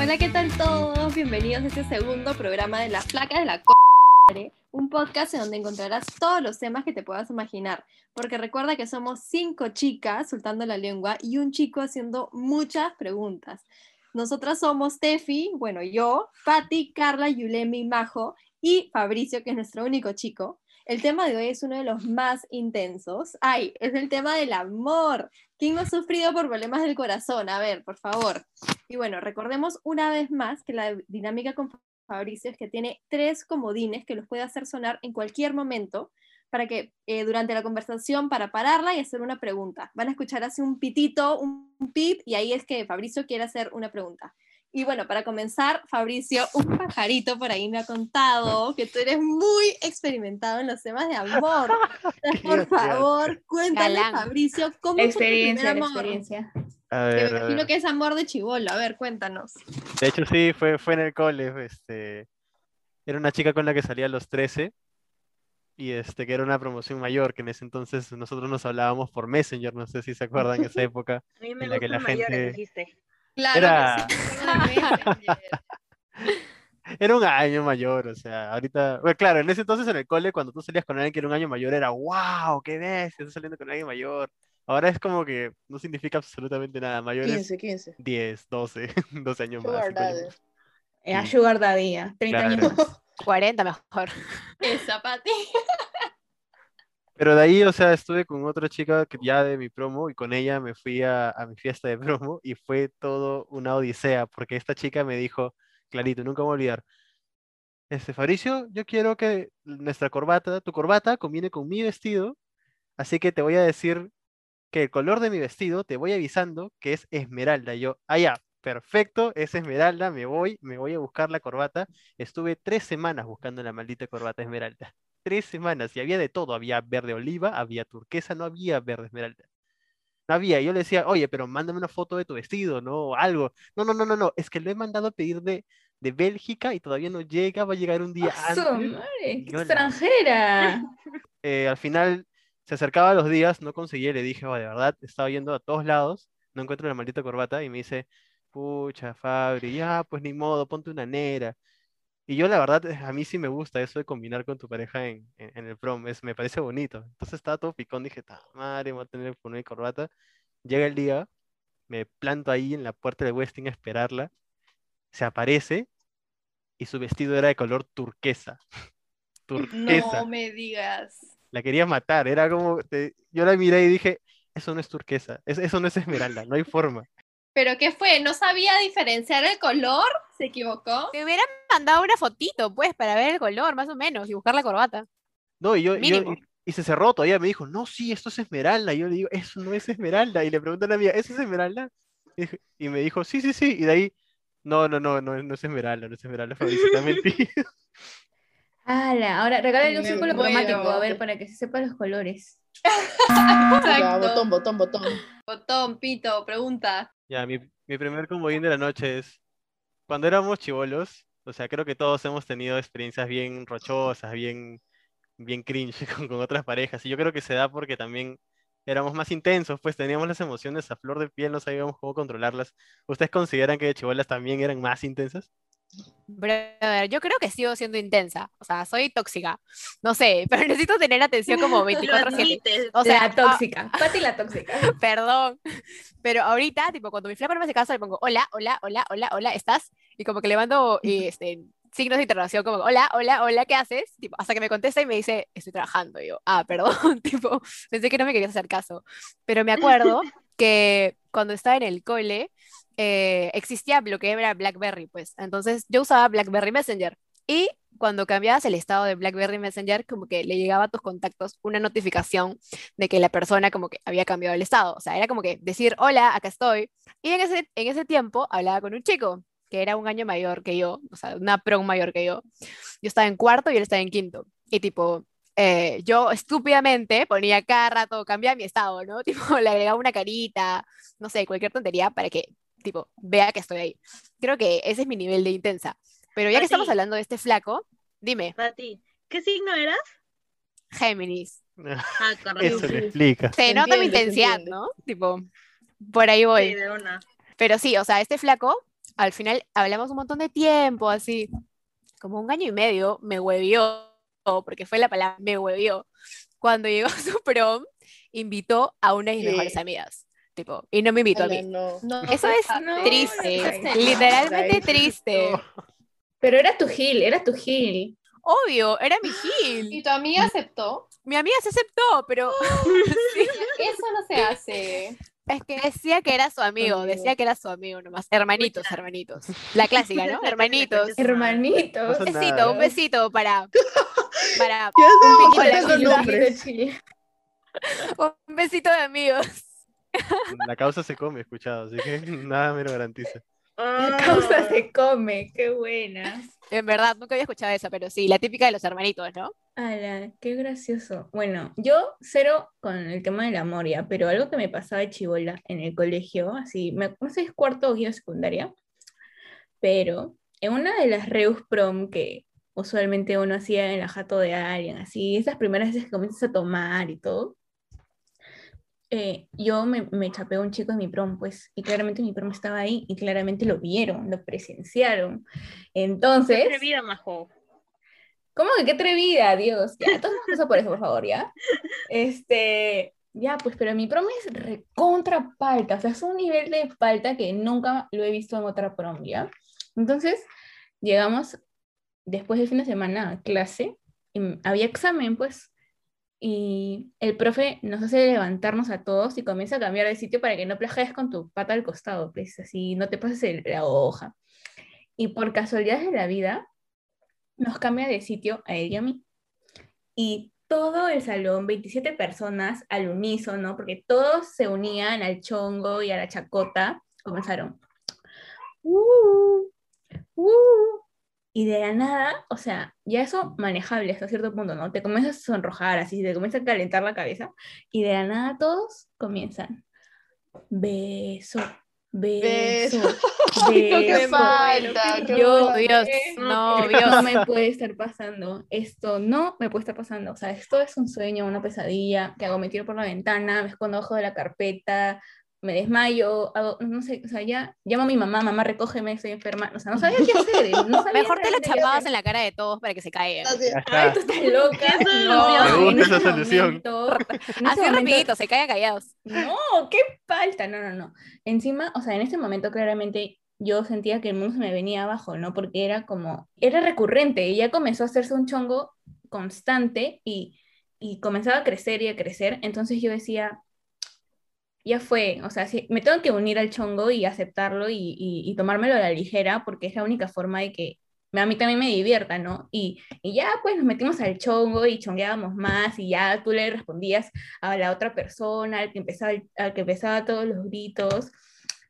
Hola, ¿qué tal todos? Bienvenidos a este segundo programa de Las Placas de la C un podcast en donde encontrarás todos los temas que te puedas imaginar, porque recuerda que somos cinco chicas soltando la lengua y un chico haciendo muchas preguntas. Nosotras somos Tefi, bueno, yo, Patti, Carla, Yulemi, Majo y Fabricio, que es nuestro único chico. El tema de hoy es uno de los más intensos. Ay, es el tema del amor. ¿Quién ha sufrido por problemas del corazón? A ver, por favor. Y bueno, recordemos una vez más que la dinámica con Fabricio es que tiene tres comodines que los puede hacer sonar en cualquier momento para que eh, durante la conversación, para pararla y hacer una pregunta. Van a escuchar así un pitito, un pip, y ahí es que Fabricio quiere hacer una pregunta. Y bueno, para comenzar, Fabricio, un pajarito por ahí me ha contado que tú eres muy experimentado en los temas de amor. por favor, cuéntale, Fabricio, cómo experiencia, fue tu primer amor. Experiencia. me imagino que es amor de chivolo. A ver, cuéntanos. De hecho, sí, fue, fue en el cole. Este, era una chica con la que salía a los 13 y este, que era una promoción mayor, que en ese entonces nosotros nos hablábamos por Messenger, no sé si se acuerdan, en esa época. A mí me en la que la gente... Dijiste. Claro, era... era un año mayor, o sea, ahorita, bueno, claro, en ese entonces en el cole, cuando tú salías con alguien que era un año mayor, era wow, qué ves, estás saliendo con alguien mayor. Ahora es como que no significa absolutamente nada. Mayores 15, 15. 10, 12, 12 años sugar más. Daddy. Era Sugar Daddy, 30 claro. años. 40 mejor. Esa, Pati. Pero de ahí, o sea, estuve con otra chica que ya de mi promo y con ella me fui a, mi fiesta de promo y fue todo una odisea porque esta chica me dijo, clarito, nunca voy a olvidar, este Fabricio, yo quiero que nuestra corbata, tu corbata combine con mi vestido, así que te voy a decir que el color de mi vestido, te voy avisando que es esmeralda. Yo, ah, ya, perfecto, es esmeralda, me voy, me voy a buscar la corbata. Estuve tres semanas buscando la maldita corbata esmeralda tres semanas y había de todo, había verde oliva, había turquesa, no había verde esmeralda. No había, yo le decía, oye, pero mándame una foto de tu vestido, ¿no? algo. No, no, no, no, no, es que lo he mandado a pedir de, de Bélgica y todavía no llega, va a llegar un día antes. Madre, extranjera! Eh, al final se acercaba a los días, no conseguí, le dije, oh, de verdad, estaba yendo a todos lados, no encuentro la maldita corbata y me dice, pucha, Fabri, ya, pues ni modo, ponte una nera. Y yo la verdad, a mí sí me gusta eso de combinar con tu pareja en, en, el prom, es, me parece bonito. Entonces estaba todo picón, dije, madre, voy a tener que poner corbata. Llega el día, me planto ahí en la puerta de Westing a esperarla, se aparece y su vestido era de color turquesa. turquesa. No me digas. La quería matar, era como, te, yo la miré y dije, eso no es turquesa, eso no es esmeralda, no hay forma. ¿Pero qué fue? ¿No sabía diferenciar el color? ¿Se equivocó? Te hubieran mandado una fotito, pues, para ver el color, más o menos, y buscar la corbata. No, y yo, yo y, se cerró todavía, me dijo, no, sí, esto es esmeralda. Y yo le digo, eso no es esmeralda. Y le pregunté a la amiga, ¿eso es esmeralda? Y, me dijo, sí, sí, sí. Y de ahí, no, no, no, no, no es esmeralda, no es esmeralda, Fabricio, está mentido. Ala, ahora regálale un círculo cromático, a ver, para que se sepan los colores. Exacto. botón, botón, botón. Botón, pito, pregunta. Ya, mi, mi primer comodín de la noche es, cuando éramos chivolos, o sea, creo que todos hemos tenido experiencias bien rochosas, bien, bien cringe con, otras parejas, y yo creo que se da porque también éramos más intensos, pues teníamos las emociones a flor de piel, no sabíamos cómo controlarlas. ¿Ustedes consideran que de chivolas también eran más intensas? Brother, yo creo que sigo siendo intensa. O sea, soy tóxica. No sé, pero necesito tener atención como 24-7. O sea, tóxica. Pati la tóxica. Perdón. Pero ahorita, tipo, cuando mi flaco no me hace caso, le pongo hola, hola, hola, hola, hola, ¿estás? Y como que le mando este, signos de interrogación, como hola, hola, hola, ¿qué haces? Tipo, hasta que me contesta y me dice, estoy trabajando. Y yo, ah, perdón. tipo, pensé que no me querías hacer caso. Pero me acuerdo que cuando estaba en el cole, eh, existía lo que era BlackBerry, pues. Entonces yo usaba BlackBerry Messenger. Y cuando cambiabas el estado de BlackBerry Messenger, como que le llegaba a tus contactos una notificación de que la persona como que había cambiado el estado. O sea, era como que decir, hola, acá estoy. Y en ese, en ese tiempo hablaba con un chico que era un año mayor que yo, o sea, una prom mayor que yo. Yo estaba en cuarto y él estaba en quinto. Y tipo, eh, yo estúpidamente ponía cada rato, cambiaba mi estado, ¿no? Tipo, le agregaba una carita, no sé, cualquier tontería para que tipo, vea que estoy ahí. Creo que ese es mi nivel de intensa. Pero ya que estamos hablando de este flaco, dime. Pati, ¿qué signo eras? Géminis. Ah, Eso le explica. Se nota mi intensidad, ¿no? Tipo, por ahí voy. Sí, de una. Pero sí, o sea, este flaco al final hablamos un montón de tiempo, así, como un año y medio, me huevió, porque fue la palabra, me huevió. Cuando llegó a su prom, invitó a una de mis mejores amigas, tipo, y no me invitó a mí. no. No, Eso es no, triste, no, no, literalmente no. triste. Pero era tu Gil, era tu Gil. Obvio, era mi Y Gil. tu amiga aceptó. Mi amiga se aceptó, pero sí, Eso no se hace. es que decía que era su amigo, Amigo. decía que era su amigo nomás. Hermanitos, hermanitos. La clásica, ¿no? Hermanitos. Hermanitos. Un besito, un besito para, para un besito de amigos. La causa se come, escuchado, así que nada me lo garantiza. La Ah. causa se come, qué buena. En verdad, nunca había escuchado esa, pero sí, la típica de los hermanitos, ¿no? Ala, qué gracioso. Bueno, yo cero con el tema del amor ya, pero algo que me pasaba de chivola en el colegio, así, me, no sé si es cuarto o quinto de secundaria, pero en una de las Reus Prom que usualmente uno hacía en la jato de alguien, así, esas primeras veces que comienzas a tomar y todo, eh, yo me, me chapé a un chico en mi prom, pues, y claramente mi prom estaba ahí y claramente lo vieron, lo presenciaron. Entonces... Qué atrevida, majo. ¿Cómo que qué atrevida, Dios? Ya, todas cosas por eso, por favor, ¿ya? Este, ya, pues, pero mi prom es recontra palta, o sea, es un nivel de palta que nunca lo he visto en otra prom, ¿ya? Entonces, llegamos después del fin de semana a clase, y había examen, pues, y el profe nos hace levantarnos a todos y comienza a cambiar de sitio para que no plagies con tu pata al costado, pues, así, no te pases la hoja. Y por casualidades de la vida, nos cambia de sitio a él y a mí. Y todo el salón, 27 personas al unísono, porque todos se unían al chongo y a la chacota, comenzaron. "Uh, uh", y de la nada, o sea, ya eso manejable hasta cierto punto, ¿no? Te comienzas a sonrojar, así, te comienza a calentar la cabeza, y de la nada todos comienzan. Beso, beso, qué beso. falta, qué Yo. Dios, No, qué Dios. no me puede estar pasando. Esto no me puede estar pasando. O sea, esto es un sueño, una pesadilla. que hago? Me tiro por la ventana, me escondo abajo de la carpeta, me desmayo, hago, no sé, o sea, ya llamo a mi mamá, mamá, recógeme, estoy enferma. O sea, no sabía qué hacer. No sabía Mejor te la chapabas en la cara de todos para que se caigan. Ay, tú estás loca. No. Me gusta esa solución. Así rapidito, se caigan callados. no, qué falta, no, no, no. Encima, o sea, en ese momento claramente yo sentía que el mundo se me venía abajo, ¿no? Porque era como, era recurrente y ya comenzó a hacerse un chongo constante y, y comenzaba a crecer y a crecer. Entonces yo decía, ya fue, o sea, me tengo que unir al chongo y aceptarlo y, y, tomármelo a la ligera porque es la única forma de que a mí también me divierta, ¿no? Y, y ya pues nos metimos al chongo y chongueábamos más y ya tú le respondías a la otra persona, al que empezaba, al que empezaba todos los gritos.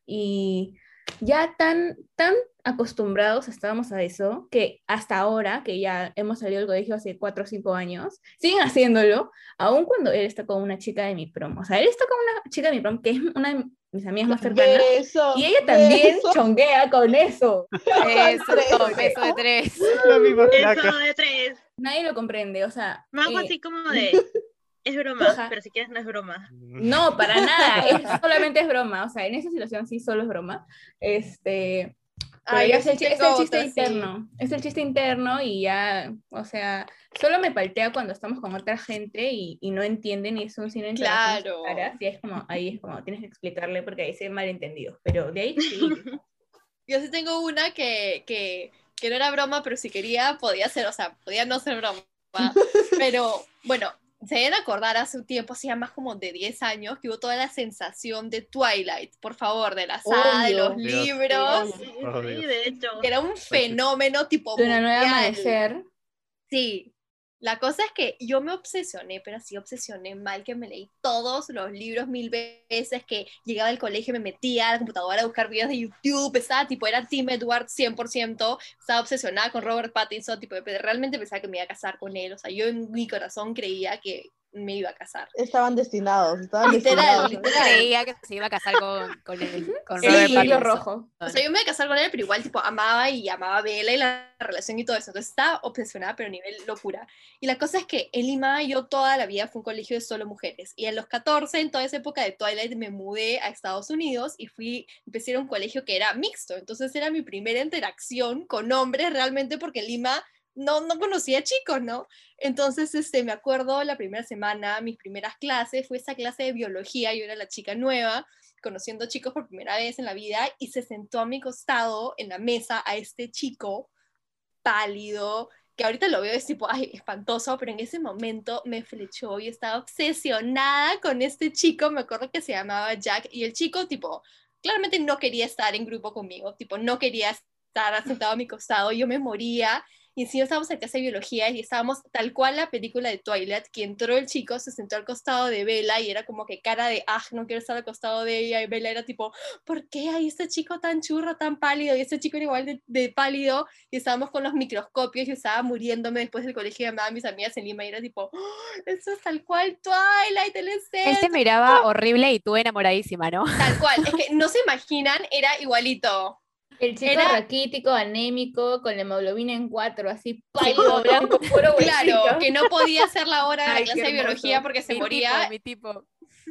Y ya tan, tan acostumbrados estábamos a eso, que hasta ahora, que ya hemos salido del colegio hace cuatro o cinco años, siguen haciéndolo, aun cuando él está con una chica de mi prom. O sea, él está con una chica de mi prom, que es una de mis amigas más cercanas, Beso, y ella también beso. chonguea con eso. Eso, beso de tres. La misma Eso flaca. de tres. Nadie lo comprende, o sea... Más eh, así como de. Es broma, Ajá. pero si quieres no es broma. No, para nada, es, solamente es broma, o sea, en esa situación sí solo es broma. Este, Ay, yo es el, sí es el chiste otra, sí. interno, es el chiste interno y ya, o sea, solo me paltea cuando estamos con otra gente y, y no entienden y es un cine Claro. y es como, ahí es como, tienes que explicarle porque ahí se ve malentendido, pero de ahí sí. Yo sí tengo una que, que, que no era broma, pero si quería, podía ser, o sea, podía no ser broma. Pero bueno, se deben acordar hace un tiempo, hacía más como de 10 años, que hubo toda la sensación de Twilight, por favor, de la saga, de los. Dios. libros, Sí, de hecho. que era un fenómeno tipo De una nueva amanecer, Sí. La cosa es que yo me obsesioné, pero así obsesioné mal que me leí todos los libros mil veces, que llegaba al colegio, me metía a la computadora a buscar videos de YouTube, estaba tipo, era Tim Edward 100%, estaba obsesionada con Robert Pattinson, tipo, realmente pensaba que me iba a casar con él, o sea, yo en mi corazón creía que me iba a casar. Estaban destinados, estaban Literal, destinados. literal. Creía que se iba a casar con, con, el, con Sí, Robert Pattinson. rojo. O sea, yo me iba a casar con él, pero igual, tipo, amaba y amaba a Bella y la relación y todo eso. Entonces estaba obsesionada, pero a nivel locura. Y la cosa es que en Lima yo toda la vida fue un colegio de solo mujeres. Y a los 14, en toda esa época de Twilight, me mudé a Estados Unidos y fui, empecé a ir a un colegio que era mixto. Entonces era mi primera interacción con hombres realmente porque en Lima no, no conocía chicos, ¿no? Entonces, este, me acuerdo la primera semana, mis primeras clases, fue esa clase de biología, yo era la chica nueva, conociendo chicos por primera vez en la vida, y se sentó a mi costado en la mesa a este chico pálido, que ahorita lo veo es tipo, ay, espantoso, pero en ese momento me flechó y estaba obsesionada con este chico, me acuerdo que se llamaba Jack, y el chico, tipo, claramente no quería estar en grupo conmigo, tipo, no quería estar sentado a mi costado, yo me moría, y encima estábamos en clase de biología y estábamos tal cual la película de Twilight, que entró el chico, se sentó al costado de Bella y era como que cara de, ah, no quiero estar al costado de ella, y Bella era tipo, ¿por qué hay este chico tan churro, tan pálido? Y este chico era igual de, de pálido, y estábamos con los microscopios, y estaba muriéndome después del colegio, llamaba a mis amigas en Lima, y era tipo, "Oh, eso es tal cual Twilight, el Él escenario". miraba horrible y tú enamoradísima, ¿no? Tal cual, es que no se imaginan, era igualito. El chico Era- raquítico, anémico, con la hemoglobina en cuatro, así pálido, blanco, puro Claro, que no podía hacer la hora de la clase de biología porque se Mi moría. tipo, mi tipo.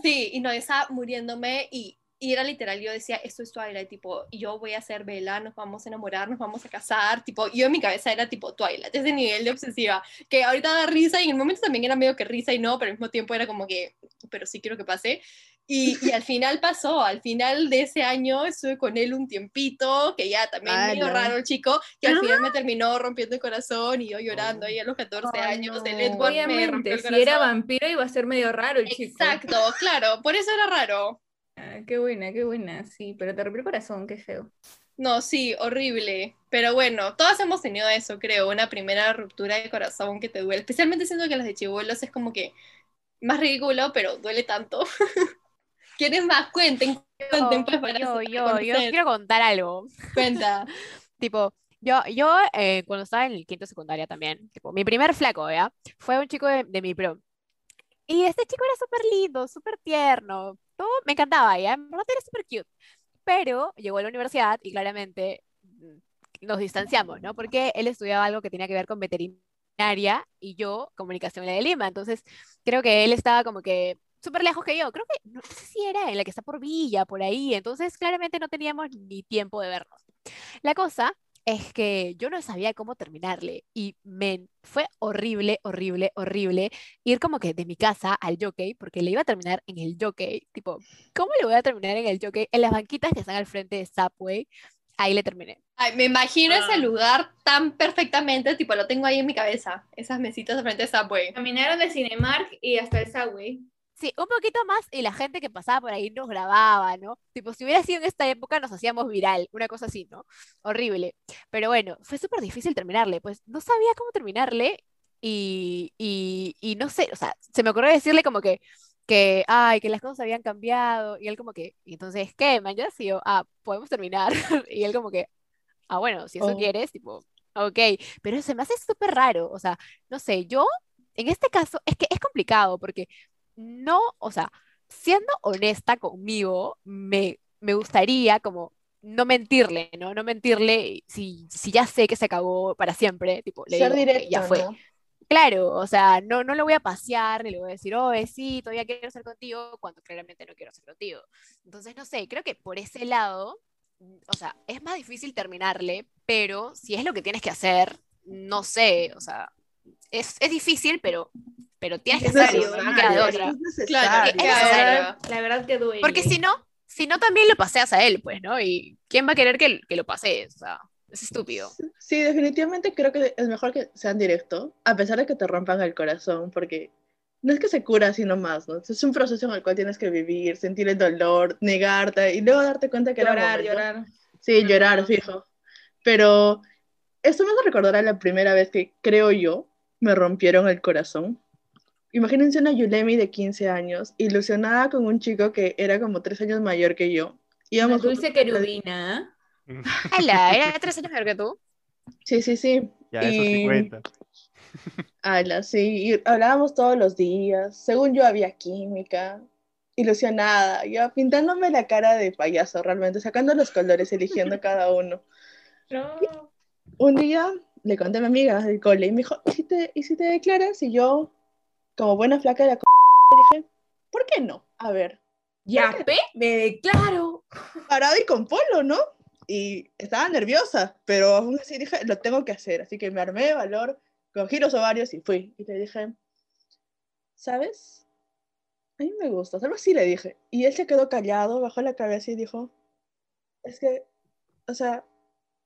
Sí, y no, estaba muriéndome y, y era literal, yo decía, esto es Twilight, tipo, yo voy a ser Bella, nos vamos a enamorar, nos vamos a casar, tipo, yo en mi cabeza era tipo Twilight, ese nivel de obsesiva, que ahorita da risa y en el momento también era medio que risa y no, pero al mismo tiempo era como que, pero sí quiero que pase. Y, y al final pasó, al final de ese año estuve con él un tiempito, que ya también medio Ala. raro el chico, que al final me terminó rompiendo el corazón y yo llorando ahí a los 14 Ay, años, no. me rompió Obviamente, el si corazón. era vampiro iba a ser medio raro el chico. Exacto, claro, por eso era raro. Ah, qué buena, qué buena, sí, pero te rompió el corazón, qué feo. No, sí, horrible. Pero bueno, todas hemos tenido eso, creo, una primera ruptura de corazón que te duele. Especialmente siento que las de chibolos es como que más ridículo, pero duele tanto. ¿Quiénes más? Cuenten, cuenten, pues, para yo, yo, yo quiero contar algo. Cuenta. Tipo, yo, yo eh, cuando estaba en el quinto secundaria también, tipo, mi primer flaco, ¿ya? Fue un chico de, de mi prom. Y este chico era súper lindo, súper tierno, todo me encantaba, ¿ya? En verdad era súper cute. Pero llegó a la universidad y claramente mm, nos distanciamos, ¿no? Porque él estudiaba algo que tenía que ver con veterinaria y yo comunicación en la de Lima. Entonces, creo que él estaba como que súper lejos que yo. Creo que, no sé si era en la que está por Villa, por ahí. Entonces, claramente no teníamos ni tiempo de vernos. La cosa es que yo no sabía cómo terminarle y men, fue horrible, horrible, horrible ir como que de mi casa al jockey, porque le iba a terminar en el jockey, tipo, ¿cómo le voy a terminar en el jockey? En las banquitas que están al frente de Subway, ahí le terminé. Ay, me imagino Ah. ese lugar tan perfectamente, tipo, lo tengo ahí en mi cabeza. Esas mesitas de frente de Subway. Caminaron de Cinemark y hasta el Subway. Sí, un poquito más y la gente que pasaba por ahí nos grababa, ¿no? Tipo, si hubiera sido en esta época nos hacíamos viral, una cosa así, ¿no? Horrible. Pero bueno, fue súper difícil terminarle, pues no sabía cómo terminarle y, y, y no sé, o sea, se me ocurrió decirle como que, que, ay, que las cosas habían cambiado y él como que, y entonces, ¿qué, man? Ya sí, yo, ah, podemos terminar. Y él como que, ah, bueno, si eso Oh. quieres, tipo, ok, pero se me hace súper raro, o sea, no sé, yo, en este caso, es que es complicado porque no, o sea, siendo honesta conmigo, me, me gustaría como no mentirle, ¿no? No mentirle si, si ya sé que se acabó para siempre, tipo, le Ser digo, "Ok, directo, ya fue. ¿no? Claro, o sea, no, no lo voy a pasear, ni le voy a decir, oh, sí, todavía quiero ser contigo, cuando claramente no quiero ser contigo. Entonces, no sé, creo que por ese lado, o sea, es más difícil terminarle, pero si es lo que tienes que hacer, no sé, o sea, es, es difícil, pero, pero tienes que hacerlo, no queda de otra. es. Claro, Es verdad, la verdad que duele. Porque si no, si no también lo paseas a él, pues, ¿no? Y ¿quién va a querer que, que lo pasees? O sea, es estúpido. Sí, definitivamente creo que es mejor que sean directos, a pesar de que te rompan el corazón, porque no es que se cura así nomás, ¿no? Es un proceso en el cual tienes que vivir, sentir el dolor, negarte y luego darte cuenta que era llorar, llorar. Sí, llorar, fijo. Pero esto me hace recordar a la primera vez que, creo yo, me rompieron el corazón. Imagínense una Yulemi de 15 años, ilusionada con un chico que era como 3 años mayor que yo. Una Íbamos dulce querubina. ¡Hala! Era tres años mayor que tú. Sí, sí, sí. Ya, eso sí Y- cuenta. Ala, sí, y hablábamos todos los días. Según yo había química, ilusionada, yo pintándome la cara de payaso realmente, sacando los colores, eligiendo cada uno. No. Un día le conté a mi amiga del cole y me dijo, ¿y si te, y si te declaras? Y yo, como buena flaca de la c dije, ¿por qué no? A ver, Ya, pe, me declaro. parado y con polo, ¿no? Y estaba nerviosa, pero aún así dije, lo tengo que hacer. Así que me armé de valor, cogí los ovarios y fui. Y le dije, ¿sabes? A mí me gustas. Algo así le dije. Y él se quedó callado, bajó la cabeza y dijo, es que, o sea,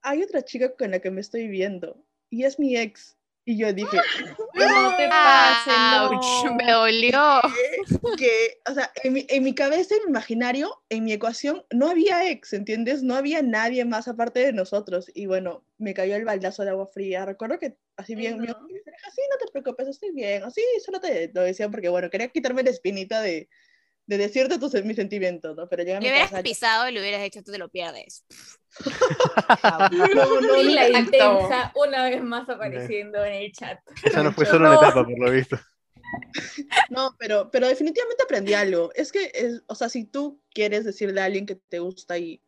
hay otra chica con la que me estoy viendo. Y es mi ex. Y yo dije, No te pases, no. Ouch, me dolió. que, que, o sea, en mi, en mi cabeza, en mi imaginario, en mi ecuación, no había ex, ¿entiendes? No había nadie más aparte de nosotros. Y bueno, me cayó el baldazo de agua fría. Recuerdo que así bien, mi no. amiga me dijo, así no te preocupes, estoy bien. Así solo te lo decía porque, bueno, quería quitarme la espinita de, de decirte tus, mis sentimientos, ¿no? Pero Le hubieras casa. pisado y le hubieras hecho, tú te lo pierdes. No, no, Y la intensa una vez más apareciendo en el chat. Esa no fue solo una etapa, por lo visto. No, pero, pero definitivamente aprendí algo. Es que, es, o sea, si tú quieres decirle a alguien que te gusta y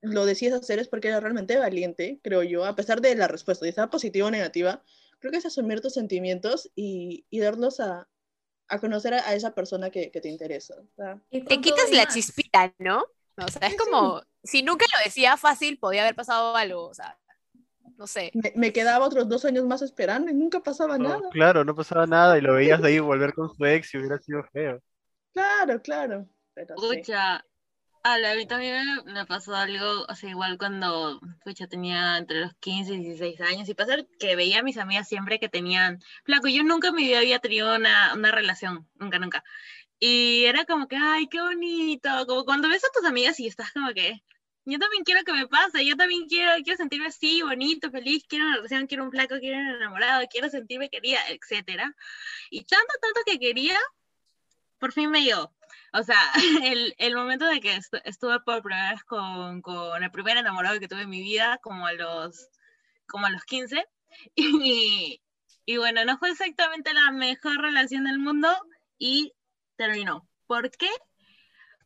lo decides hacer es porque eres realmente valiente, creo yo, a pesar de la respuesta, ya sea positiva o negativa, creo que es asumir tus sentimientos y, y darlos a, a conocer a, a esa persona que, que te interesa. Y Te quitas la más. chispita, ¿no? O sea, es como, si nunca lo decía fácil, podía haber pasado algo, o sea, no sé. me, me quedaba otros dos años más esperando y nunca pasaba No, nada. claro, no pasaba nada y lo veías de ahí volver con su ex y hubiera sido feo. Claro, claro. Pero sí. A la- mí también me, pasó algo, o sea, igual cuando, pucha, tenía entre los 15 y 16 años, y pasar que veía a mis amigas siempre que tenían, flaco, yo nunca en mi vida había tenido una, una relación, nunca, nunca. Y era como que, ay, qué bonito, como cuando ves a tus amigas y estás como que, yo también quiero que me pase, yo también quiero, quiero sentirme así, bonito, feliz, quiero una relación, quiero un flaco, quiero un enamorado, quiero sentirme querida, etcétera. Y tanto, tanto que quería, por fin me llegó. O sea, el, el momento de que estu- estuve por primera vez con, con el primer enamorado que tuve en mi vida, como a los, como a los 15, y, y bueno, no fue exactamente la mejor relación del mundo y terminó. ¿Por qué?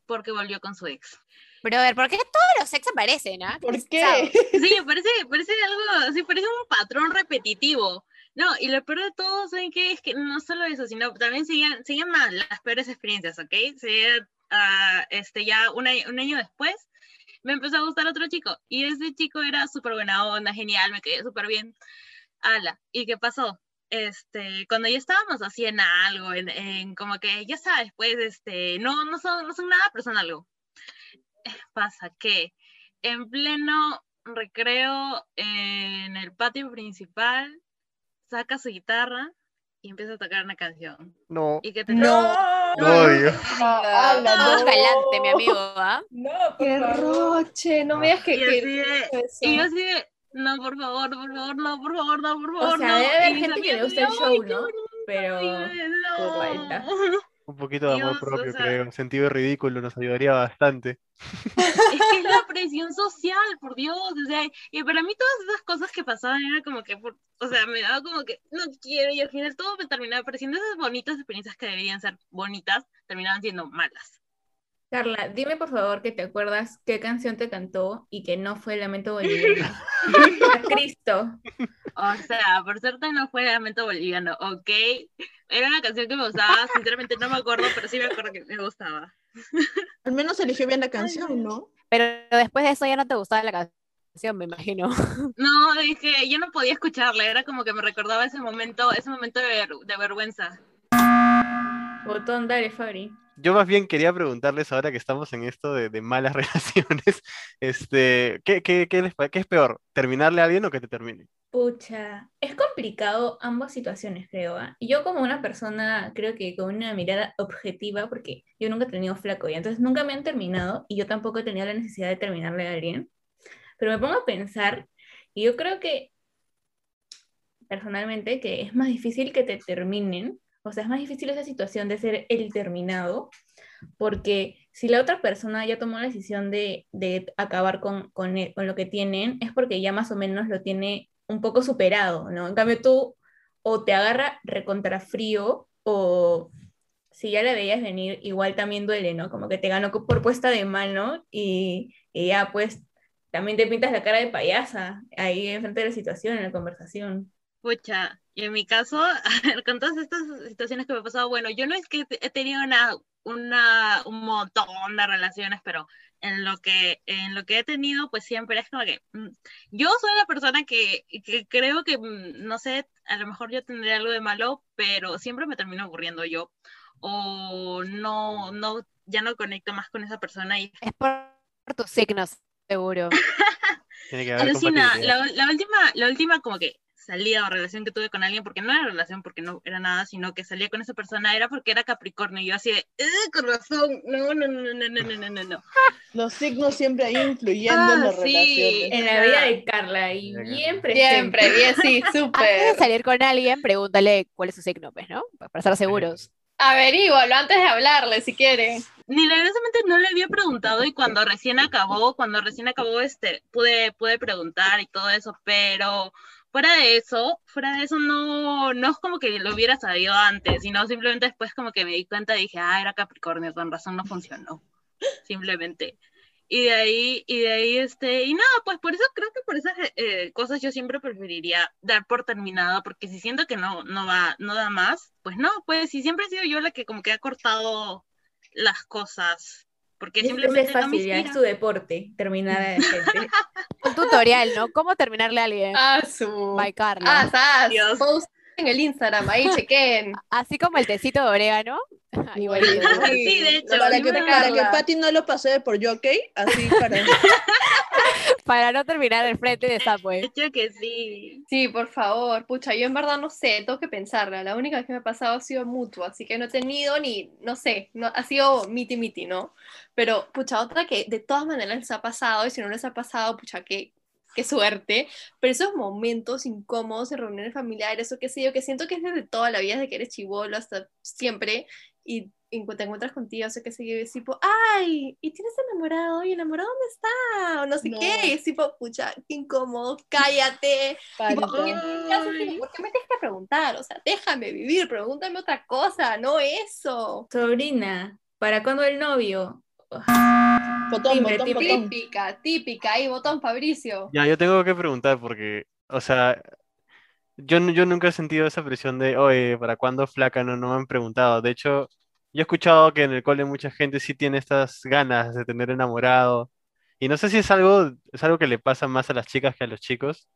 Porque volvió con su ex. Brother, ¿por qué todos los ex aparecen, ah? ¿Por qué? Sí, parece, parece algo, sí, parece un patrón repetitivo. No, y lo peor de todo, ¿saben qué? Es que no solo eso, sino también siguen, siguen mal las peores experiencias, ¿ok? Se, ah, este, ya un año, un año después me empezó a gustar otro chico, y ese chico era súper buena onda, genial, me quedé súper bien. Ala, ¿y qué pasó? Este, cuando ya estábamos en algo, en, en como que, ya sabes, pues, este, no, no son, no son nada personal algo. Pasa que en pleno recreo en el patio principal, saca su guitarra y empieza a tocar una canción. No, Y que te No, no, Dios. Todo no. galante, mi amigo, ¿ah? No, Qué roche, no me digas que... Y que- así de- eso. Y yo así de, no, por favor, por favor, no, por favor, no, por favor, O sea, no. debe haber gente que le gusta el show, "Ay, qué ¿no? bonito", Pero "No". Un poquito de amor Dios, o propio, sea. creo. Sentido ridículo nos ayudaría bastante. Es que es la presión social, por Dios, o sea, y para mí todas esas cosas que pasaban era como que, por- o sea, me daba como que no quiero y al final todo me terminaba pareciendo esas bonitas experiencias que deberían ser bonitas, terminaban siendo malas. Carla, dime por favor que te acuerdas qué canción te cantó y que no fue Lamento Boliviano. A Cristo. O sea, por suerte no fue Lamento Boliviano, ¿ok? Era una canción que me gustaba, sinceramente no me acuerdo, pero sí me acuerdo que me gustaba. Al menos eligió bien la canción, ¿no? Pero después de eso ya no te gustaba la canción, me imagino. No, dije, yo no podía escucharla, era como que me recordaba ese momento, ese momento de, ver- de vergüenza. Botón, dale, Fabri. Yo más bien quería preguntarles ahora que estamos en esto de, de malas relaciones, este, ¿qué, qué, qué les qué es peor? ¿Terminarle a alguien o que te termine? Pucha, es complicado ambas situaciones, creo. Y yo como una persona, creo que con una mirada objetiva, porque yo nunca he tenido flaco y entonces nunca me han terminado y yo tampoco he tenido la necesidad de terminarle a alguien. Pero me pongo a pensar y yo creo que personalmente que es más difícil que te terminen, o sea, es más difícil esa situación de ser el terminado, porque si la otra persona ya tomó la decisión de, de acabar con, con, e- con lo que tienen, es porque ya más o menos lo tiene un poco superado, ¿no? En cambio tú o te agarra recontra frío o si ya la veías venir, igual también duele, ¿no? Como que te ganó por puesta de mano y, y ya pues también te pintas la cara de payasa ahí enfrente de la situación, en la conversación. Pucha, y en mi caso, con todas estas situaciones que me han pasado, bueno, yo no es que he tenido una, una, un montón de relaciones, pero en lo que, en lo que he tenido, pues siempre es como que mm, yo soy la persona que, que creo que, mm, no sé, a lo mejor yo tendré algo de malo, pero siempre me termino aburriendo yo, o no, no, ya no conecto más con esa persona y Es por, por tus signos, seguro. Tiene que haber Alucina, la, la última, la última como que salida o relación que tuve con alguien, porque no era relación, porque no era nada, sino que salía con esa persona, era porque era Capricornio, y yo así de, "Eh, con razón, no, no, no, no, no, no, no, no, no. Los signos siempre ahí influyendo en Ah, las sí. relaciones. En la vida de Carla y bien presente. Siempre, bien, sí, Antes de súper. salir con alguien, pregúntale cuál es su signo, pues, ¿no? Para estar seguros. Averígualo antes de hablarle si quieren. Ni regresamente no le había preguntado y cuando recién acabó, cuando recién acabó, este, pude, pude preguntar y todo eso, pero fuera de eso, fuera de eso no, no es como que lo hubiera sabido antes, sino simplemente después como que me di cuenta y dije, ah, era Capricornio, con razón no funcionó, simplemente. Y de ahí, y de ahí, este, y nada, pues por eso creo que por esas eh, cosas yo siempre preferiría dar por terminado, porque si siento que no, no va, no da más, pues no, pues si siempre he sido yo la que como que ha cortado las cosas, porque es, simplemente es no me fácil, ya, es tu deporte, terminar a la gente. Un tutorial, ¿no? ¿Cómo terminarle a alguien? Ah, su. By Carla. Ah. Post en el Instagram, ahí chequen. Así como el tecito de orégano. Igualito. ¿no? Sí, de hecho, Para que, para que. Patty no lo pase por jockey, así para... Para no terminar el frente de Subway. De hecho que sí. Sí, por favor. Pucha, yo en verdad no sé, tengo que pensarla. La única vez que me ha pasado ha sido mutuo, así que no he tenido ni, no sé, no, ha sido miti miti, ¿no? Pero, pucha, otra que de todas maneras les ha pasado, y si no les ha pasado, pucha, qué, qué suerte. Pero esos momentos incómodos en reuniones familiares o qué sé yo, que siento que es desde toda la vida, desde que eres chivolo hasta siempre, y, y te encuentras contigo, o sea, qué sé yo, y es tipo, ay, ¿y tienes enamorado? ¿Y enamorado dónde está? O no sé No. qué, y es tipo, pucha, qué incómodo, cállate. Tipo. ¿por qué me tienes que preguntar? O sea, déjame vivir, pregúntame otra cosa, no eso. Sobrina, ¿para cuándo el novio? Botón, Timbre, botón, botón. Típica, típica, ahí botón Fabricio. Ya, yo tengo que preguntar porque, o sea, yo, yo nunca he sentido esa presión de, oye, ¿para cuándo flaca? No, no me han preguntado. De hecho, yo he escuchado que en el cole mucha gente sí tiene estas ganas de tener enamorado. Y no sé si es algo, es algo que le pasa más a las chicas que a los chicos,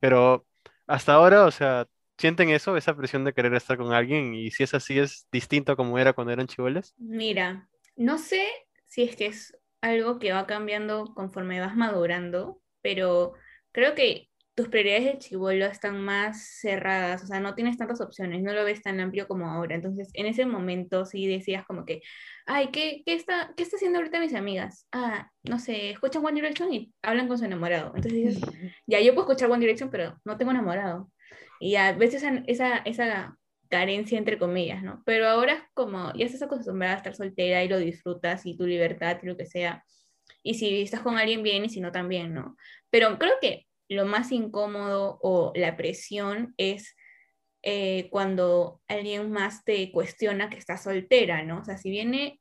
pero hasta ahora, o sea, ¿sienten eso, esa presión de querer estar con alguien? Y si es así, ¿es distinto como era cuando eran chiboles? Mira, no sé si es que es algo que va cambiando conforme vas madurando, pero creo que tus prioridades de chibolo están más cerradas, o sea, no tienes tantas opciones, no lo ves tan amplio como ahora. Entonces, en ese momento sí decías como que, ay, ¿qué, qué está, qué está haciendo ahorita mis amigas? Ah, no sé, escuchan One Direction y hablan con su enamorado. Entonces dices, ya, yo puedo escuchar One Direction, pero no tengo enamorado. Y a veces esa, esa, esa carencia, entre comillas, ¿no? Pero ahora es como, ya estás acostumbrada a estar soltera y lo disfrutas y tu libertad y lo que sea. Y si estás con alguien bien y si no también, ¿no? Pero creo que lo más incómodo o la presión es eh, cuando alguien más te cuestiona que estás soltera, ¿no? O sea, si viene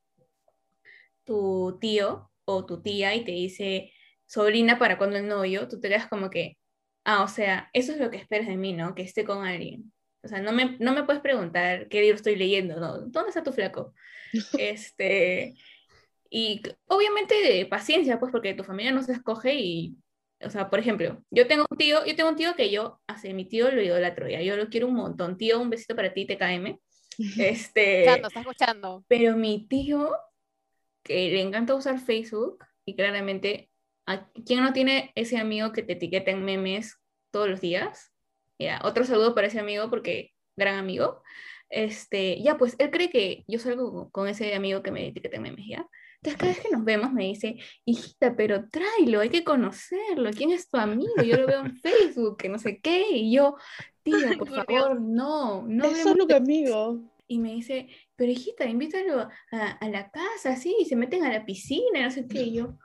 tu tío o tu tía y te dice, sobrina, ¿para cuándo el novio? Tú te quedas como que, ah, o sea, eso es lo que esperas de mí, ¿no? Que esté con alguien. O sea, no me, no me puedes preguntar qué libro estoy leyendo, ¿no? ¿Dónde está tu flaco? este, y obviamente paciencia, pues, porque tu familia no se escoge y, o sea, por ejemplo, yo tengo un tío, yo tengo un tío que yo, hace mi tío lo idolatro ya, yo lo quiero un montón. Tío, un besito para ti, TKM. Este, Escuchando, está escuchando. pero mi tío, que le encanta usar Facebook, y claramente, ¿a quién no tiene ese amigo que te etiqueta en memes todos los días? Ya, otro saludo para ese amigo, porque gran amigo. Este, ya, pues él cree que yo salgo con- ese amigo que me etiqueta en memes, ¿ya? Entonces, cada vez que nos vemos, me dice, hijita, pero tráelo, hay que conocerlo. ¿Quién es tu amigo? Yo lo veo en Facebook, que no sé qué. Y yo, tío, por favor, no, no es solo un amigo. y me dice, pero hijita, invítalo a, a la casa, sí, y se meten a la piscina, no sé qué. Y yo,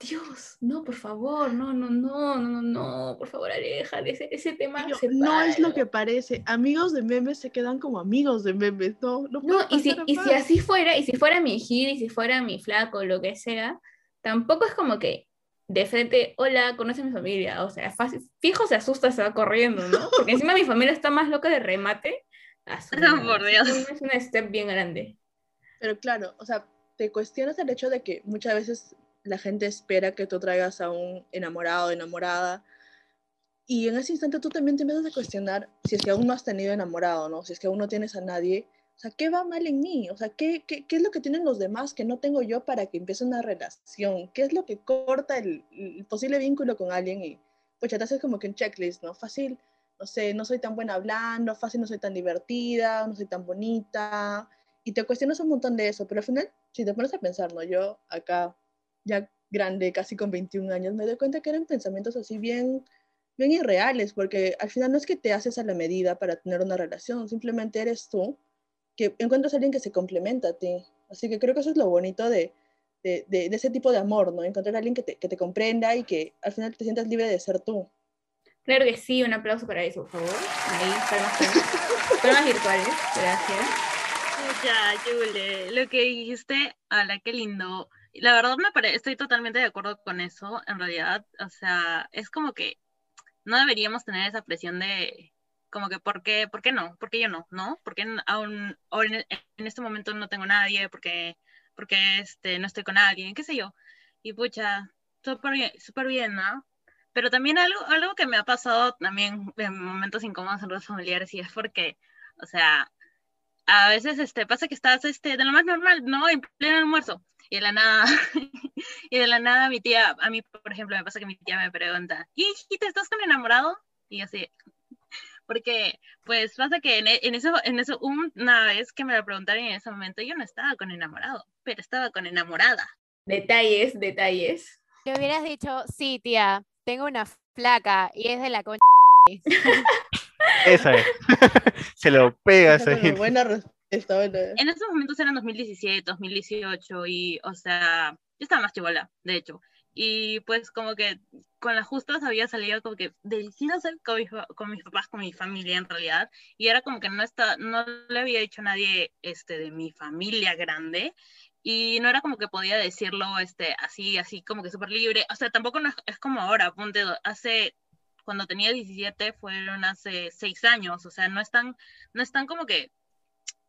Dios, no, por favor, no, no, no, no, no, no, por favor, aleja de ese, ese tema. Yo, no es lo que parece. Amigos de memes se quedan como amigos de memes. No, no, No, y si, y si así fuera, y si fuera mi gil, y si fuera mi flaco, lo que sea, tampoco es como que de frente, hola, conoce a mi familia, o sea, fácil, fijo se asusta, se va corriendo, ¿no? Porque encima mi familia está más loca de remate. a su No, madre, por Dios. Es una step bien grande. Pero claro, o sea, te cuestionas el hecho de que muchas veces la gente espera que tú traigas a un enamorado enamorada. Y en ese instante tú también te empiezas a cuestionar si es que aún no has tenido enamorado, ¿no? Si es que aún no tienes a nadie. O sea, ¿qué va mal en mí? O sea, ¿qué, qué, qué es lo que tienen los demás que no tengo yo para que empiece una relación? ¿Qué es lo que corta el, el posible vínculo con alguien? Y pues ya te haces como que un checklist, ¿no? Fácil, no sé, no soy tan buena hablando, fácil, no soy tan divertida, no soy tan bonita. Y te cuestionas un montón de eso, pero al final, si te pones a pensar, ¿no? Yo acá, ya grande, casi con 21 años, me doy cuenta que eran pensamientos así bien, bien irreales, porque al final no es que te haces a la medida para tener una relación, simplemente eres tú que encuentras a alguien que se complementa a ti. Así que creo que eso es lo bonito de, de, de- de ese tipo de amor, ¿no? Encontrar a alguien que te, que te comprenda y que al final te sientas libre de ser tú. Claro que sí, un aplauso para eso, por favor. Ahí, palmas, palmas virtuales, gracias. Ya, Yule, lo que dijiste, ala, qué lindo. La verdad me parece, estoy totalmente de acuerdo con eso, en realidad, o sea, es como que no deberíamos tener esa presión de, como que, ¿por qué, por qué no? ¿Por qué yo no? ¿No? ¿Por qué aún, en, en este momento no tengo nadie? ¿Por qué, por qué, este, no estoy con alguien? ¿Qué sé yo? Y pucha, súper bien, súper bien, ¿no? Pero también algo, algo que me ha pasado también en momentos incómodos en redes familiares y es porque, o sea, a veces este, pasa que estás este, de lo más normal, ¿no? En pleno almuerzo. Y de la nada, y de la nada mi tía, a mí, por ejemplo, me pasa que mi tía me pregunta, ¿y hijita, estás con enamorado? Y yo así, porque pues pasa que en, e- en eso, en eso, una vez que me lo preguntaron en ese momento, yo no estaba con enamorado, pero estaba con enamorada. Detalles, detalles. Le hubieras dicho, sí, tía, tengo una flaca y es de la concha. Esa es. Se lo pegas Esa ahí. buena respuesta, bueno. En esos momentos eran 2017, 2018 y, o sea, yo estaba más chivola, de hecho. Y pues como que con las justas había salido como que deliciosa con, mis pa- con mis papás, con mi familia en realidad. Y era como que no, está, no le había dicho a nadie este, de mi familia grande. Y no era como que podía decirlo este, así, así como que súper libre. O sea, tampoco no es, es como ahora, ponte, hace, cuando tenía 17 fueron hace 6 años. O sea, no están, no están como que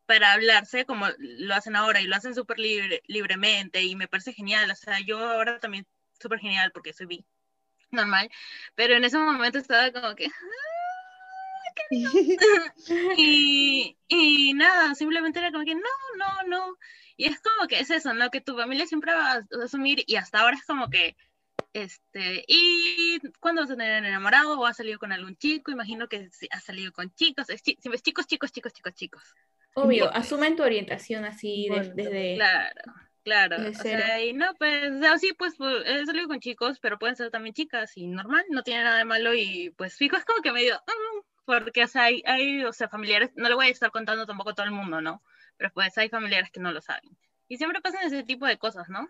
para hablarse como lo hacen ahora y lo hacen súper libre, libremente y me parece genial. O sea, yo ahora también súper genial porque soy bi, normal, pero en ese momento estaba como que... Y, y nada, simplemente era como que no, no, no. Y es como que es eso, ¿no? Que tu familia siempre va a asumir y hasta ahora es como que, este, ¿y cuándo vas a tener enamorado o has salido con algún chico? Imagino que has salido con chicos, es siempre chicos, chicos, chicos, chicos, chicos. Obvio, Pues, asumen tu orientación así de- Bueno, desde... Claro, claro. Desde O sea, y no, pues, o sea, sí, pues, pues, he salido con chicos, pero pueden ser también chicas y normal, no tiene nada de malo y pues fijo es como que medio, mm, porque, o sea, hay, hay, o sea, familiares, no le voy a estar contando tampoco a todo el mundo, ¿no? Pero pues hay familiares que no lo saben. Y siempre pasan ese tipo de cosas, ¿no?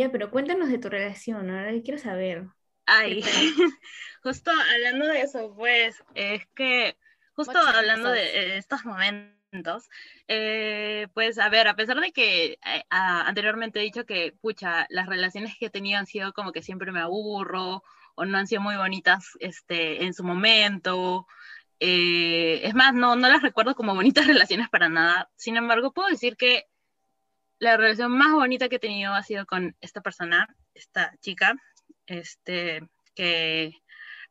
Ya, pero cuéntanos de tu relación, ahora quiero saber. Ay, justo hablando de eso, pues, es que, justo Muchas hablando de cosas. eh, estos momentos, eh, pues, a ver, a pesar de que eh, ah, anteriormente he dicho que, pucha, las relaciones que he tenido han sido como que siempre me aburro, o no han sido muy bonitas este, en su momento, eh, es más, no, no las recuerdo como bonitas relaciones para nada, sin embargo, puedo decir que la relación más bonita que he tenido ha sido con esta persona, esta chica, este, que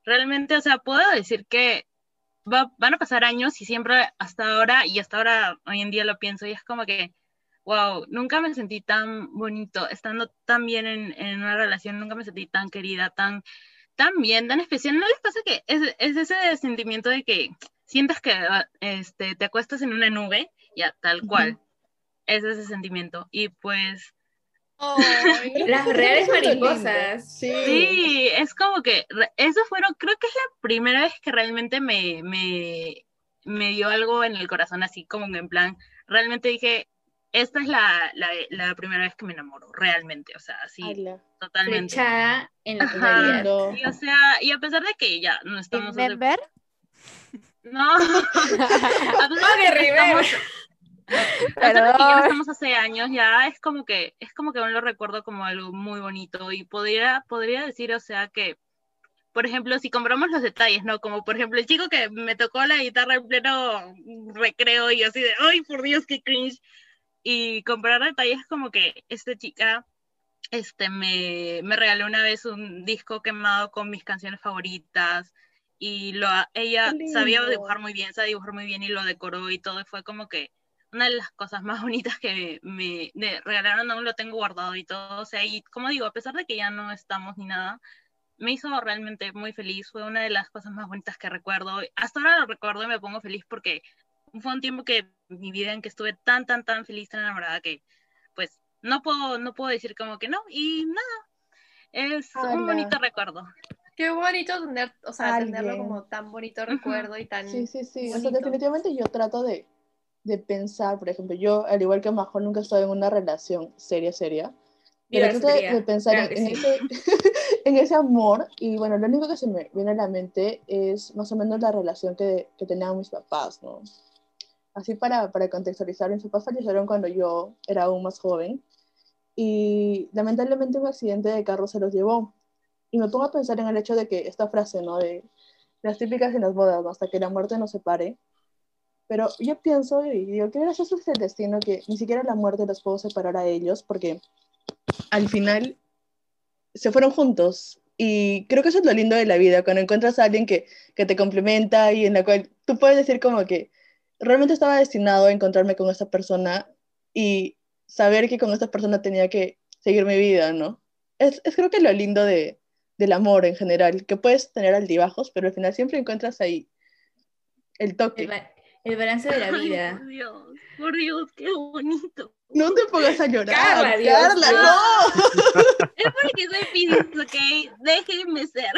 realmente, o sea, puedo decir que va- van a pasar años y siempre hasta ahora, y hasta ahora hoy en día lo pienso, y es como que, wow, nunca me sentí tan bonito, estando tan bien en, en una relación, nunca me sentí tan querida, tan, tan bien, tan especial. ¿No les pasa que es, es ese sentimiento de que sientes que este, te acuestas en una nube? Ya, tal cual. Es ese sentimiento. Y pues Las reales mariposas. Sí. Sí, es como que eso fueron, creo que es la primera vez que realmente me, me, me dio algo en el corazón, así como en plan, realmente dije, esta es la, la, la primera vez que me enamoro, realmente, o sea, así, Ala, totalmente. Flechada en la. Y, o sea, y a pesar de que ya no estamos... hace- Remember? No, a pesar de que estamos... De que ya estamos hace años, ya es como que, es como que aún lo recuerdo como algo muy bonito y podría, podría decir, o sea, que, por ejemplo, si compramos los detalles, ¿no? Como por ejemplo el chico que me tocó la guitarra en pleno recreo y así de, ¡ay, por Dios, qué cringe! Y comprar detalles como que esta chica este, me, me regaló una vez un disco quemado con mis canciones favoritas y lo, ella sabía dibujar muy bien, sabía dibujar muy bien y lo decoró y todo, y fue como que una de las cosas más bonitas que me, me regalaron, aún lo tengo guardado y todo, o sea, y como digo, a pesar de que ya no estamos ni nada, me hizo realmente muy feliz, fue una de las cosas más bonitas que recuerdo, hasta ahora lo recuerdo y me pongo feliz porque fue un tiempo que mi vida en que estuve tan, tan, tan feliz, tan enamorada que pues no puedo, no puedo decir como que no, y nada, es un Ala. bonito recuerdo. Qué bonito tener, o sea, tenerlo Alguien. como tan bonito recuerdo y tan... Sí, sí, sí. O sea, bonito. definitivamente yo trato de, de pensar, por ejemplo, yo, al igual que Majo, nunca he estado en una relación seria, seria. Pero trato de, de pensar Claro en, que en sí. ese, en ese amor. Y bueno, lo único que se me viene a la mente es más o menos la relación que, que tenían mis papás, ¿no? Así para, para contextualizar, mis papás fallecieron cuando yo era aún más joven. Y lamentablemente un accidente de carro se los llevó. Y me pongo a pensar en el hecho de que esta frase, ¿no? De las típicas en las bodas, ¿no? hasta que la muerte nos separe. Pero yo pienso y digo, qué gracioso es el destino que ni siquiera la muerte los puedo separar a ellos, porque al final se fueron juntos. Y creo que eso es lo lindo de la vida, cuando encuentras a alguien que, que te complementa y en la cual tú puedes decir como que realmente estaba destinado a encontrarme con esta persona y saber que con esta persona tenía que seguir mi vida, ¿no? Es, es creo que lo lindo de, del amor en general, que puedes tener altibajos, pero al final siempre encuentras ahí el toque. El balance de la Ay, vida. por Dios, por Dios, qué bonito. No te pongas a llorar, Carla, Dios, Carla, Dios. no. Es porque soy Piscis, ¿ok? Déjenme ser.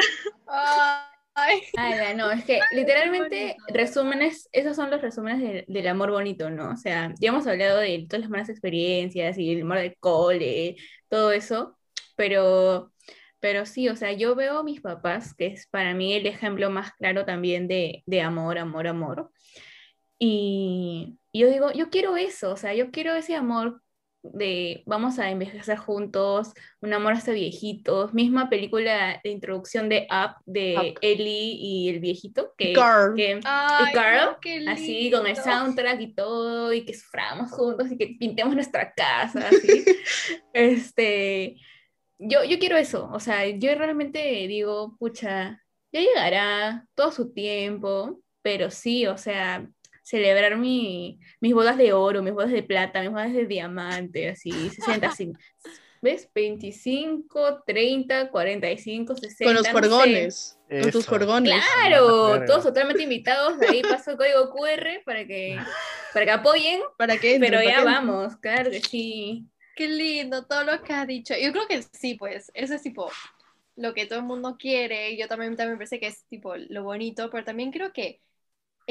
Ay, Ala, no, es que literalmente resúmenes, esos son los resúmenes del- del amor bonito, ¿no? O sea, ya hemos hablado de todas las buenas experiencias y el amor del cole, todo eso, pero, pero sí, o sea, yo veo a mis papás, que es para mí el ejemplo más claro también de, de amor, amor, amor. Y, y yo digo, yo quiero eso, o sea, yo quiero ese amor de vamos a envejecer juntos, un amor hasta viejitos, misma película de introducción de Up de Up. Ellie y el viejito, que, Carl. que ay, Carl, no, qué así con el soundtrack y todo, y que suframos juntos y que pintemos nuestra casa, así. este, yo, yo quiero eso, o sea, yo realmente digo, pucha, ya llegará todo su tiempo, pero sí, o sea, celebrar mi, mis bodas de oro, mis bodas de plata, mis bodas de diamante, así, 60, así, ¿ves? 25, 30, 45, 60. Con los no sé. jorgones. Con tus jorgones. Claro, todos totalmente invitados, ahí paso el código QR para que, para que apoyen, ¿Para qué? entren? pero ¿Para ya vamos, claro que sí. Qué lindo todo lo que has dicho. Yo creo que sí, pues, eso es tipo lo que todo el mundo quiere. Yo también, también parece que es tipo lo bonito, pero también creo que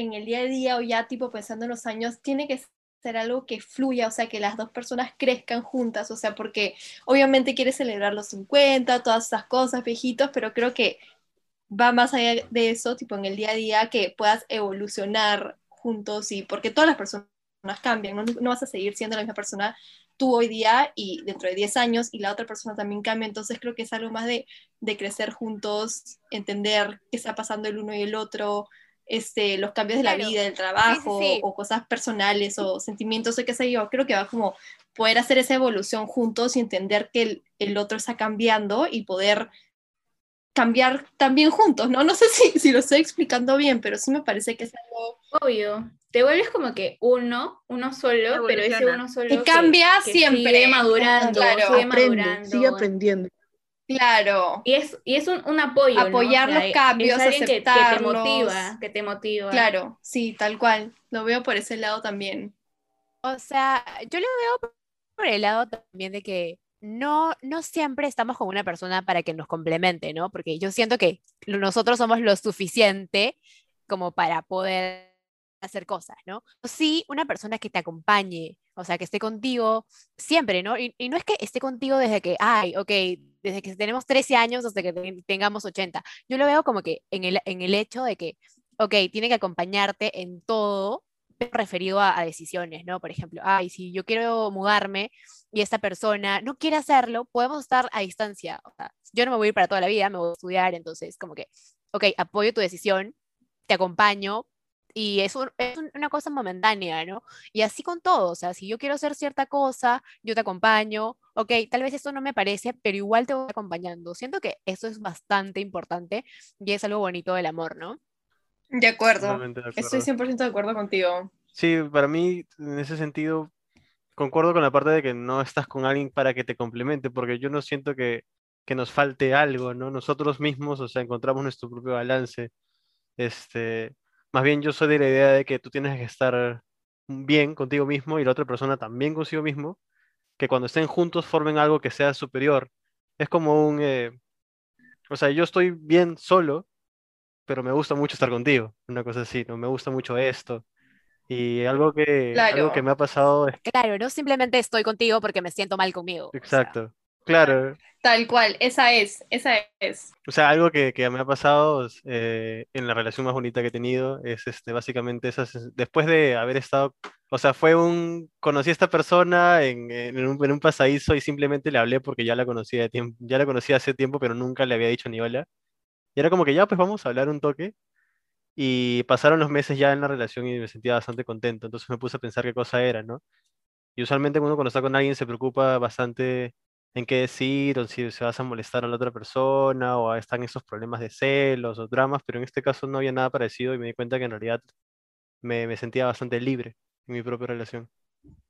en el día a día o ya tipo pensando en los años, tiene que ser algo que fluya, o sea, que las dos personas crezcan juntas, o sea, porque obviamente quieres celebrar los 50, todas esas cosas, viejitos, pero creo que va más allá de eso, tipo en el día a día, que puedas evolucionar juntos y porque todas las personas cambian, no, no vas a seguir siendo la misma persona tú hoy día y dentro de 10 años y la otra persona también cambia, entonces creo que es algo más de, de crecer juntos, entender qué está pasando el uno y el otro, este, los cambios de la Claro. vida, del trabajo, Sí, sí, sí. o cosas personales o sentimientos o qué sé yo, creo que va como poder hacer esa evolución juntos y entender que el, el otro está cambiando y poder cambiar también juntos, ¿no? No sé si, si lo estoy explicando bien, pero sí me parece que es algo Obvio, te vuelves como que uno, uno solo, pero ese uno solo Que cambia que siempre. sigue madurando, Claro. sigue Aprende, madurando. sigue aprendiendo. Claro. Y es, y es un, un apoyo, ¿no? Apoyar O sea, los cambios, es alguien que- que, te motiva, que te motiva. Claro, sí, tal cual. Lo veo por ese lado también. O sea, yo lo veo por el lado también de que no, no siempre estamos con una persona para que nos complemente, ¿no? Porque yo siento que nosotros somos lo suficiente como para poder hacer cosas, ¿no? Sí, una persona que te acompañe, o sea, que esté contigo siempre, ¿no? Y, y no es que esté contigo desde que, ay, ok, desde que tenemos 13 años hasta que te- tengamos 80. Yo lo veo como que en el, en el hecho de que, ok, tiene que acompañarte en todo, referido a, a decisiones, ¿no? Por ejemplo, ay, si yo quiero mudarme y esta persona no quiere hacerlo, podemos estar a distancia. O sea, yo no me voy a ir para toda la vida, me voy a estudiar, entonces como que, ok, apoyo tu decisión, te acompaño y es, un- es un- una cosa momentánea, ¿no? Y así con todo, o sea, si yo quiero hacer cierta cosa, yo te acompaño, ok, tal vez esto no me parece, pero igual te voy acompañando. Siento que eso es bastante importante y es algo bonito del amor, ¿no? De acuerdo. Totalmente de acuerdo. Estoy 100% de acuerdo contigo. Sí, para mí, en ese sentido, concuerdo con la parte de que no estás con alguien para que te complemente, porque yo no siento que, que nos falte algo, ¿no? Nosotros mismos, o sea, encontramos nuestro propio balance. Este, más bien yo soy de la idea de que tú tienes que estar bien contigo mismo y la otra persona también consigo mismo, que cuando estén juntos formen algo que sea superior. Es como un, eh, o sea, yo estoy bien solo, pero me gusta mucho estar contigo, una cosa así, ¿no? Me gusta mucho esto. Y algo que, algo que Claro. me ha pasado es, Claro, no simplemente estoy contigo porque me siento mal conmigo. o sea, exacto, claro, Tal cual, esa es, esa es. o sea, algo que, que me ha pasado eh, en la relación más bonita que he tenido es este, básicamente esas, después de haber estado, o sea, fue un, conocí a esta persona en, en un, en un pasadizo y simplemente le hablé porque ya la conocía de tiempo, ya la conocía hace tiempo, pero nunca le había dicho ni hola. Y era como que ya, pues vamos a hablar un toque. Y pasaron los meses ya en la relación y me sentía bastante contento. Entonces me puse a pensar qué cosa era, ¿no? Y usualmente uno cuando está con alguien se preocupa bastante en qué decir, o si se vas a molestar a la otra persona, o están esos problemas de celos o dramas, pero en este caso no había nada parecido y me di cuenta que en realidad me, me sentía bastante libre en mi propia relación.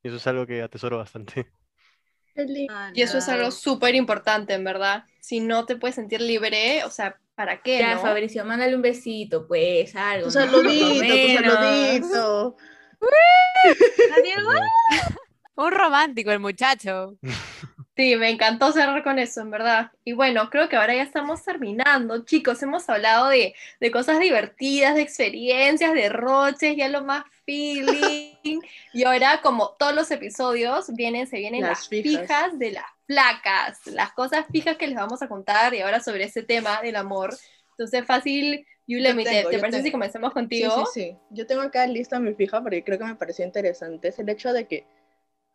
Y eso es algo que atesoro bastante. Lindo. Y eso es algo súper importante, en verdad. Si no te puedes sentir libre, o sea, ¿para qué, Ya, no? Fabricio, mándale un besito, pues, algo. Tu ¿no? saludito, menos. saludito. ¿Ah? Un romántico el muchacho. Sí, me encantó cerrar con eso, en verdad. Y bueno, creo que ahora ya estamos terminando. Chicos, hemos hablado de, de cosas divertidas, de experiencias, de roches, ya lo más feeling. Y ahora, como todos los episodios, vienen, se vienen Las las, fijas. fijas. de las placas, las cosas fijas que les vamos a contar y ahora sobre ese tema del amor. Entonces, fácil, Yulemi, ¿te, te parece si tengo. comenzamos Sí, contigo? sí, sí. Yo tengo acá lista mi fija porque creo que me pareció interesante. Es el hecho de que,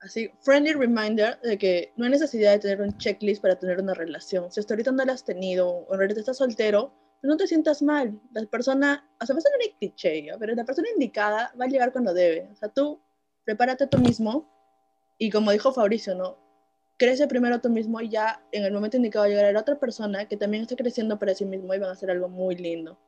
así, friendly reminder de que no hay necesidad de tener un checklist para tener una relación. Si hasta ahorita no la has tenido o realidad estás soltero, pues no te sientas mal. La persona, o sea, va a ser un cliché, pero la persona indicada va a llegar cuando debe. O sea, tú prepárate tú mismo y como dijo Fabricio, ¿no? Crece primero tú mismo y ya en el momento indicado va a llegar a la otra persona que también está creciendo para sí mismo y van a hacer algo muy lindo.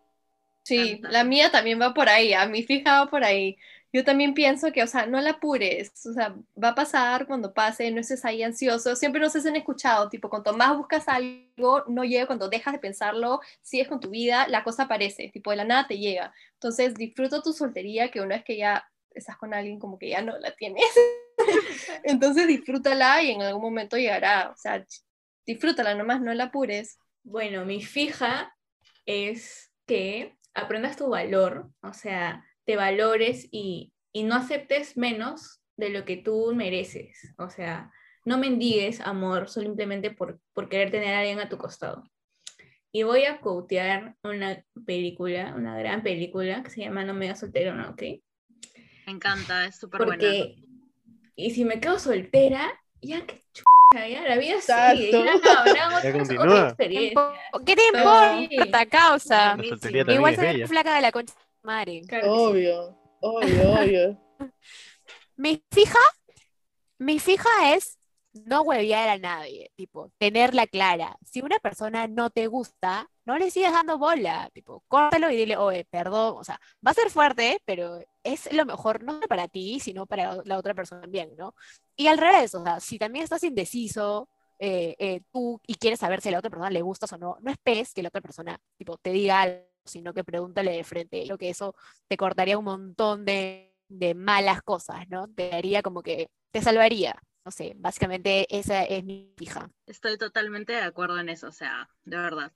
Sí, Encanta. la mía también va por ahí, a mi fija va por ahí. Yo también pienso que, o sea, no la apures, o sea, va a pasar cuando pase, no estés ahí ansioso. Siempre nos hacen escuchado, tipo, cuanto más buscas algo, no llega, cuando dejas de pensarlo, sigues con tu vida, la cosa aparece, tipo, de la nada te llega. Entonces, disfruta tu soltería, que una vez que ya estás con alguien, como que ya no la tienes. Entonces, disfrútala y en algún momento llegará, o sea, disfrútala nomás, no la apures. Bueno, mi fija es que aprendas tu valor, o sea, te valores y, y no aceptes menos de lo que tú mereces. O sea, no mendigues amor simplemente por, por querer tener a alguien a tu costado. Y voy a quotear una película, una gran película que se llama No me digas soltero, ¿no? ¿Ok? Me encanta, es súper buena. Porque, y si me quedo soltera, ya que chucha, ya la vida sigue, ya otras experiencias. ¿Qué te Sí. importa, causa? Igual bella. flaca de la concha madre. Claro que sí. Obvio, obvio, obvio. Mi fija, mi fija es no huevear a nadie, tipo, tenerla clara. Si una persona no te gusta, no le sigas dando bola, tipo, córtalo y dile, oye, perdón, o sea, va a ser fuerte, pero es lo mejor no para ti, sino para la otra persona también, ¿no? Y al revés, o sea, si también estás indeciso, eh, eh, tú y quieres saber si a la otra persona le gustas o no, no esperes que la otra persona, tipo, te diga algo, sino que pregúntale de frente. Creo que eso te cortaría un montón de, malas cosas, ¿no? Te daría como que, te salvaría. No sé, básicamente esa es mi fija. Estoy totalmente de acuerdo en eso, o sea, de verdad.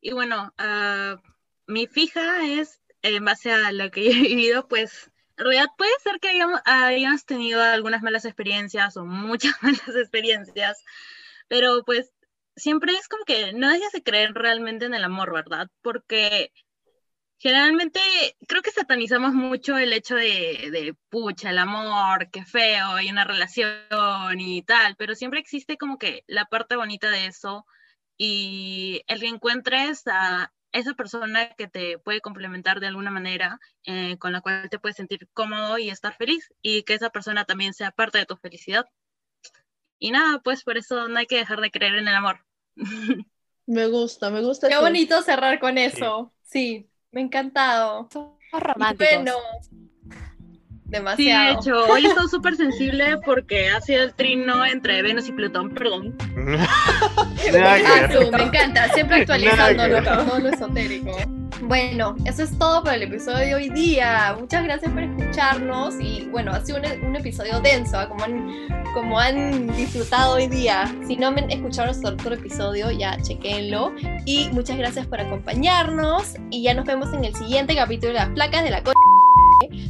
Y bueno, ah, mi fija es, en base a lo que he vivido, pues En realidad puede ser que hayamos, hayamos tenido algunas malas experiencias o muchas malas experiencias, pero pues siempre es como que no dejes de creer realmente en el amor, ¿verdad? Porque generalmente creo que satanizamos mucho el hecho de, de pucha, el amor, qué feo, y una relación y tal, pero siempre existe como que la parte bonita de eso y el que encuentres a esa persona que te puede complementar de alguna manera, eh, con la cual te puedes sentir cómodo y estar feliz, y que esa persona también sea parte de tu felicidad. Y nada, pues por eso no hay que dejar de creer en el amor. Me gusta, me gusta. Qué eso. bonito cerrar con eso. Sí, me ha encantado. Y románticos. Bueno, Sí, de demasiado. hecho, hoy he estado súper sensible porque ha sido el trino entre Venus y Plutón, perdón. Ah, tú, me encanta, siempre con todo lo esotérico. Bueno, eso es todo por el episodio de hoy día. Muchas gracias por escucharnos y bueno, ha sido un, un episodio denso, ¿ah? como han, como han disfrutado hoy día. Si no me escucharon nuestro otro episodio, ya chequenlo. Y muchas gracias por acompañarnos y ya nos vemos en el siguiente capítulo de las placas de la co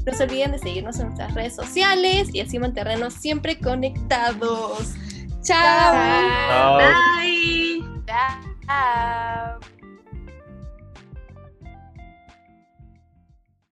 no se olviden de seguirnos en nuestras redes sociales y así mantenernos siempre conectados. Chao. Bye. Chao.